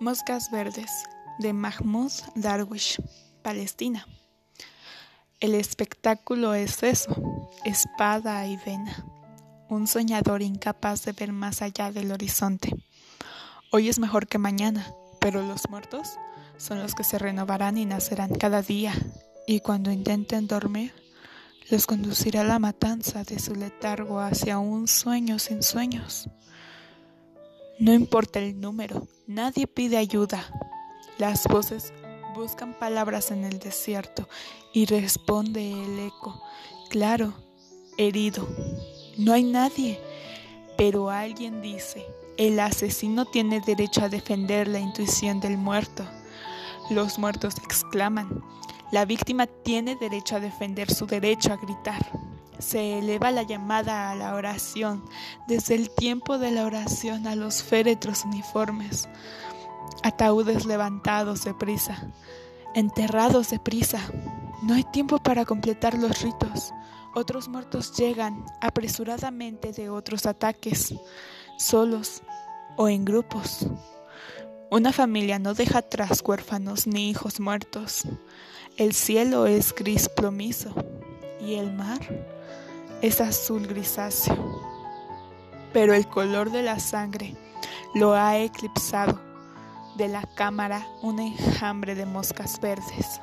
Moscas Verdes de Mahmoud Darwish, Palestina. El espectáculo es eso, espada y vena, un soñador incapaz de ver más allá del horizonte. Hoy es mejor que mañana, pero los muertos son los que se renovarán y nacerán cada día, y cuando intenten dormir, los conducirá la matanza de su letargo hacia un sueño sin sueños. No importa el número, nadie pide ayuda. Las voces buscan palabras en el desierto y responde el eco, claro, herido. No hay nadie, pero alguien dice, el asesino tiene derecho a defender la intuición del muerto. Los muertos exclaman, la víctima tiene derecho a defender su derecho a gritar se eleva la llamada a la oración, desde el tiempo de la oración a los féretros uniformes, ataúdes levantados de prisa, enterrados de prisa. No hay tiempo para completar los ritos. Otros muertos llegan apresuradamente de otros ataques, solos o en grupos. Una familia no deja atrás huérfanos ni hijos muertos. El cielo es gris plomizo y el mar es azul grisáceo, pero el color de la sangre lo ha eclipsado de la cámara un enjambre de moscas verdes.